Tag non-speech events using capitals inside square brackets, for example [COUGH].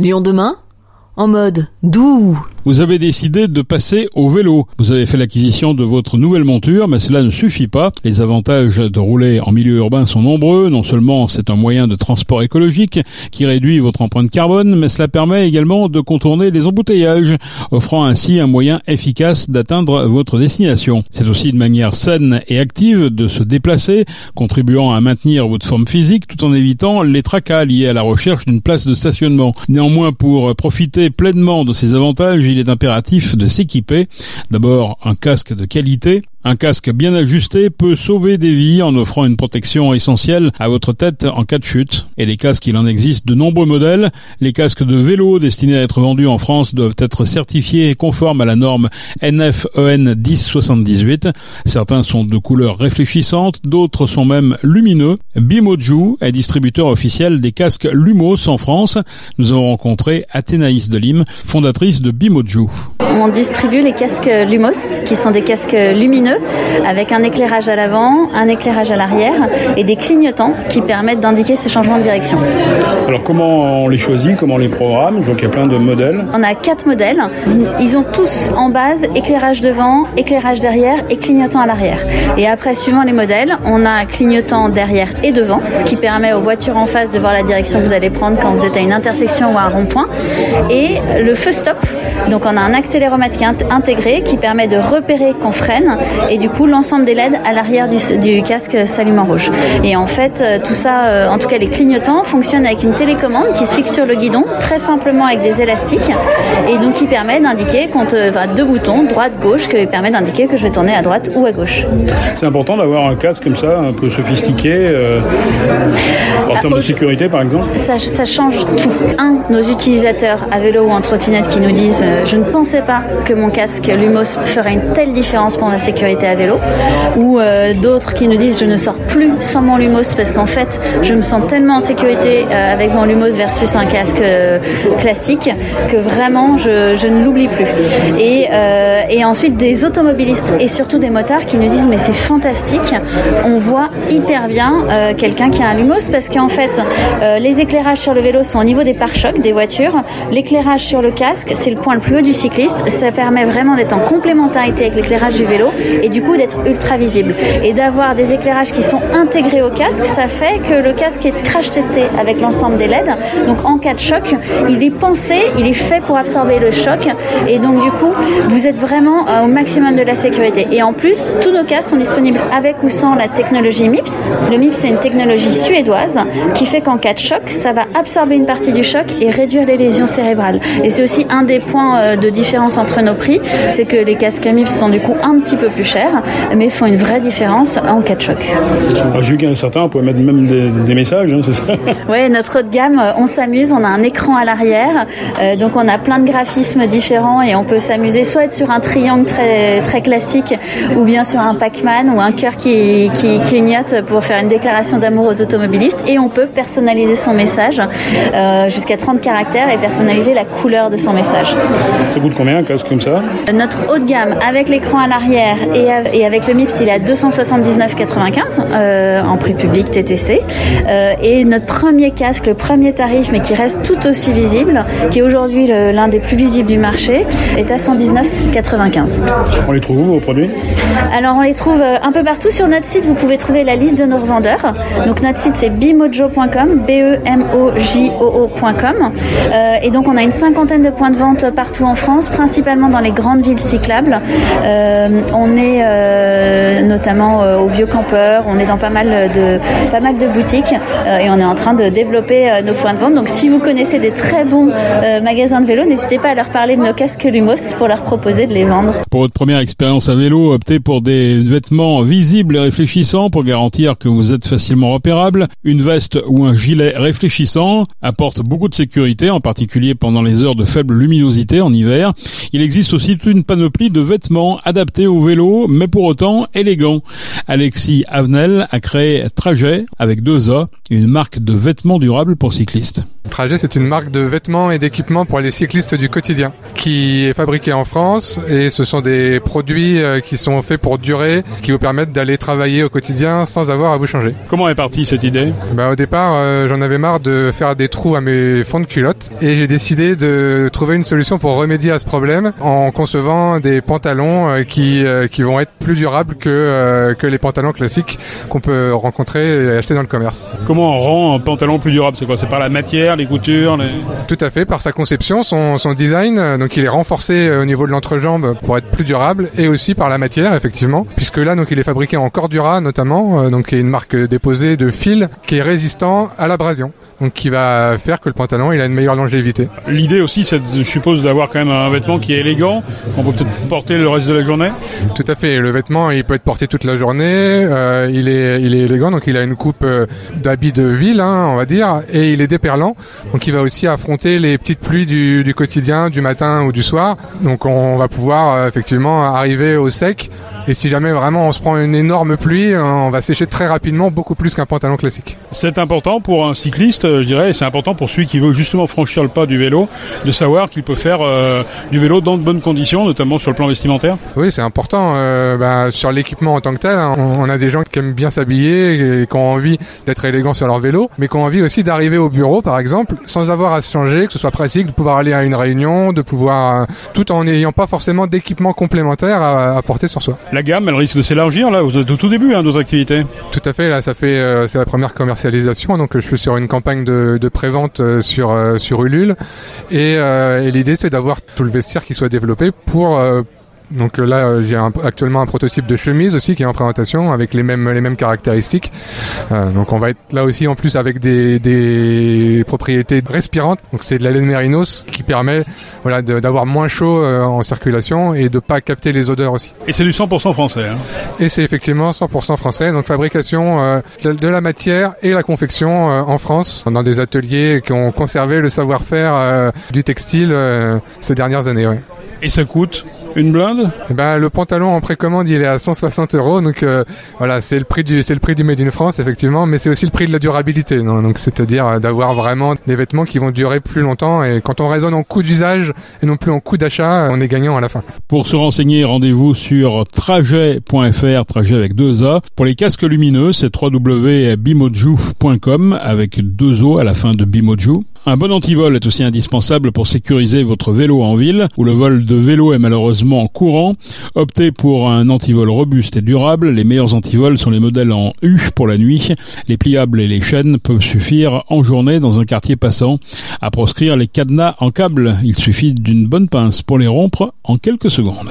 Lyon demain? En mode doux vous avez décidé de passer au vélo. Vous avez fait l'acquisition de votre nouvelle monture, mais cela ne suffit pas. Les avantages de rouler en milieu urbain sont nombreux. Non seulement c'est un moyen de transport écologique qui réduit votre empreinte carbone, mais cela permet également de contourner les embouteillages, offrant ainsi un moyen efficace d'atteindre votre destination. C'est aussi une manière saine et active de se déplacer, contribuant à maintenir votre forme physique tout en évitant les tracas liés à la recherche d'une place de stationnement. Néanmoins, pour profiter pleinement de ces avantages, il est impératif de s'équiper. D'abord un casque de qualité, un casque bien ajusté peut sauver des vies en offrant une protection essentielle à votre tête en cas de chute. Et des casques, il en existe de nombreux modèles. Les casques de vélo destinés à être vendus en France doivent être certifiés et conformes à la norme NFEN 1078. Certains sont de couleurs réfléchissantes, d'autres sont même lumineux. Bimoju est distributeur officiel des casques Lumos en France. Nous avons rencontré Athénaïs Delim, fondatrice de Bimoju. On distribue les casques Lumos, qui sont des casques lumineux avec un éclairage à l'avant, un éclairage à l'arrière et des clignotants qui permettent d'indiquer ces changements de direction. Alors comment on les choisit, comment on les programme? Donc il y a plein de modèles. On a quatre modèles. Ils ont tous en base éclairage devant, éclairage derrière et clignotant à l'arrière. Et après, suivant les modèles, on a un clignotant derrière et devant, ce qui permet aux voitures en face de voir la direction que vous allez prendre quand vous êtes à une intersection ou à un rond-point. Et le feu stop, donc on a un accéléromètre intégré qui permet de repérer qu'on freine et du coup l'ensemble des LED à l'arrière du, casque s'allume en rouge. Et en fait, euh, tout ça, euh, en tout cas les clignotants, fonctionnent avec une télécommande qui se fixe sur le guidon, très simplement avec des élastiques, et donc qui permet d'indiquer quand euh, deux boutons, droite, gauche, qui permet d'indiquer que je vais tourner à droite ou à gauche. C'est important d'avoir un casque comme ça, un peu sophistiqué, en termes de sécurité par exemple. Ça, ça change tout. Un, nos utilisateurs à vélo ou en trottinette qui nous disent je ne pensais pas que mon casque Lumos ferait une telle différence pour ma sécurité à vélo, ou euh, d'autres qui nous disent je ne sors plus sans mon Lumos parce qu'en fait je me sens tellement en sécurité euh, avec mon Lumos versus un casque euh, classique que vraiment je, je ne l'oublie plus. Et, et ensuite des automobilistes et surtout des motards qui nous disent mais c'est fantastique, on voit hyper bien quelqu'un qui a un Lumos parce qu'en fait les éclairages sur le vélo sont au niveau des pare-chocs des voitures, l'éclairage sur le casque c'est le point le plus haut du cycliste, ça permet vraiment d'être en complémentarité avec l'éclairage du vélo et du coup d'être ultra visible. Et d'avoir des éclairages qui sont intégrés au casque, ça fait que le casque est crash testé avec l'ensemble des LED. Donc en cas de choc, il est pensé, il est fait pour absorber le choc. Et donc du coup, vous êtes vraiment euh, au maximum de la sécurité. Et en plus, tous nos casques sont disponibles avec ou sans la technologie MIPS. Le MIPS, c'est une technologie suédoise qui fait qu'en cas de choc, ça va absorber une partie du choc et réduire les lésions cérébrales. Et c'est aussi un des points euh, de différence entre nos prix, c'est que les casques MIPS sont du coup un petit peu plus cher, mais font une vraie différence en cas de choc. J'ai vu qu'il y en a certains, on peut mettre même des, messages, hein, c'est ça? [LAUGHS] Oui, notre haut de gamme, on s'amuse, on a un écran à l'arrière, euh, donc on a plein de graphismes différents et on peut s'amuser soit être sur un triangle très, très classique ou bien sur un Pac-Man ou un cœur qui, qui clignote pour faire une déclaration d'amour aux automobilistes et on peut personnaliser son message euh, jusqu'à 30 caractères et personnaliser la couleur de son message. Ça coûte combien un casque comme ça? Notre haut de gamme avec l'écran à l'arrière et, avec le MIPS, il est à 279,95 euh, en prix public TTC. Euh, et notre premier casque, le premier tarif, mais qui reste tout aussi visible, qui est aujourd'hui l'un des plus visibles du marché, est à 119,95. On les trouve où vos produits? Alors on les trouve euh, un peu partout sur notre site. Vous pouvez trouver la liste de nos revendeurs. Donc notre site c'est bimojo.com, b e m o j o ocom et donc on a une cinquantaine de points de vente partout en France, principalement dans les grandes villes cyclables. on est euh, notamment euh, au Vieux Campeur, on est dans pas mal de, pas mal de boutiques euh, et on est en train de développer nos points de vente. Donc si vous connaissez des très bons magasins de vélo, n'hésitez pas à leur parler de nos casques Lumos pour leur proposer de les vendre. Pour votre première expérience à vélo, optez pour des vêtements visibles et réfléchissants pour garantir que vous êtes facilement repérable. Une veste ou un gilet réfléchissant apporte beaucoup de sécurité, en particulier pendant les heures de faible luminosité en hiver. Il existe aussi toute une panoplie de vêtements adaptés au vélo mais pour autant élégant. Alexis Avenel a créé Trajet avec deux A, une marque de vêtements durables pour cyclistes. Trajet, c'est une marque de vêtements et d'équipements pour les cyclistes du quotidien, qui est fabriquée en France et ce sont des produits euh, qui sont faits pour durer, qui vous permettent d'aller travailler au quotidien sans avoir à vous changer. Comment est partie cette idée? Bah, Au départ, euh, j'en avais marre de faire des trous à mes fonds de culottes et j'ai décidé de trouver une solution pour remédier à ce problème en concevant des pantalons euh, qui, qui vont être plus durables que, que les pantalons classiques qu'on peut rencontrer et acheter dans le commerce. Comment on rend un pantalon plus durable? C'est quoi? C'est par la matière, les coutures les... Tout à fait, par sa conception, son, son design, donc il est renforcé au niveau de l'entrejambe pour être plus durable et aussi par la matière effectivement. Puisque là donc il est fabriqué en Cordura notamment. Euh, donc qui est une marque déposée de fil qui est résistant à l'abrasion. Donc qui va faire que le pantalon il a une meilleure longévité. L'idée aussi c'est je suppose d'avoir quand même un vêtement qui est élégant qu'on peut peut-être porter le reste de la journée. Tout à fait, le vêtement il peut être porté toute la journée, euh, il est il est élégant. Donc il a une coupe euh, d'habit de ville hein, on va dire. Et il est déperlant donc il va aussi affronter les petites pluies du, quotidien du matin ou du soir. Donc on va pouvoir euh, effectivement arriver au sec et si jamais vraiment on se prend une énorme pluie, euh, on va sécher très rapidement, beaucoup plus qu'un pantalon classique. C'est important pour un cycliste, euh, je dirais, et c'est important pour celui qui veut justement franchir le pas du vélo, de savoir qu'il peut faire euh, du vélo dans de bonnes conditions, notamment sur le plan vestimentaire. Oui, c'est important. Euh, bah, sur l'équipement en tant que tel, hein, on, a des gens qui aiment bien s'habiller et qui ont envie d'être élégants sur leur vélo, mais qui ont envie aussi d'arriver au bureau, par exemple, sans avoir à se changer, que ce soit pratique, de pouvoir aller à une réunion, de pouvoir, tout en n'ayant pas forcément d'équipement complémentaire à, à porter sur soi. La gamme, elle risque de s'élargir là, vous êtes au tout début hein, de. Tout à fait, là, ça fait euh, c'est la première commercialisation, donc je suis sur une campagne de, de prévente euh, sur euh, sur Ulule, et l'idée c'est d'avoir tout le vestiaire qui soit développé pour donc là, j'ai un, actuellement un prototype de chemise aussi qui est en présentation avec les mêmes les mêmes caractéristiques. Euh, donc on va être là aussi en plus avec des, des propriétés respirantes. Donc c'est de la laine mérinos qui permet voilà d'avoir moins chaud euh, en circulation et de pas capter les odeurs aussi. Et c'est du 100% français. Hein. Et c'est effectivement 100% français. Donc fabrication euh, de la matière et la confection en France dans des ateliers qui ont conservé le savoir-faire du textile ces dernières années. Ouais. Et ça coûte une blinde ben, Le pantalon en précommande, il est à 160 euros. Donc euh, voilà, c'est le prix du c'est le prix du Made in France, effectivement, mais c'est aussi le prix de la durabilité. Non donc c'est-à-dire d'avoir vraiment des vêtements qui vont durer plus longtemps. Et quand on raisonne en coût d'usage et non plus en coût d'achat, on est gagnant à la fin. Pour se renseigner, rendez-vous sur trajet.fr, trajet avec deux A. Pour les casques lumineux, c'est www.bimoju.com avec deux O à la fin de Bimoju. Un bon antivol est aussi indispensable pour sécuriser votre vélo en ville, où le vol de vélo est malheureusement courant. Optez pour un antivol robuste et durable. Les meilleurs antivols sont les modèles en U pour la nuit. Les pliables et les chaînes peuvent suffire en journée dans un quartier passant. À proscrire les cadenas en câble, il suffit d'une bonne pince pour les rompre en quelques secondes.